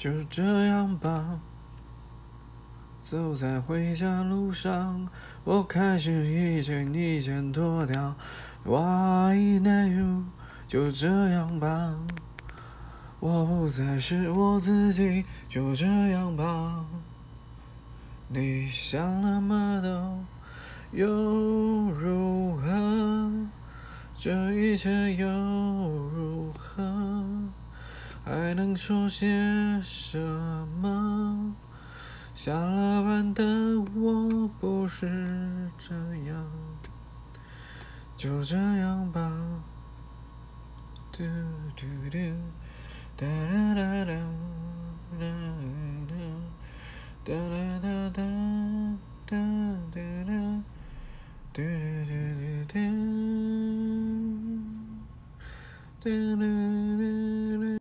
就这样吧。走在回家路上，我开始一件一件脱掉。Why not you？就这样吧。我不再是我自己，就这样吧。你想那么多，又如何？这一切又？还能说些什么？下了班的我不是这样，就这样吧。嘟嘟嘟，哒哒哒哒，哒哒哒哒哒哒哒哒，哒哒哒哒哒哒哒哒。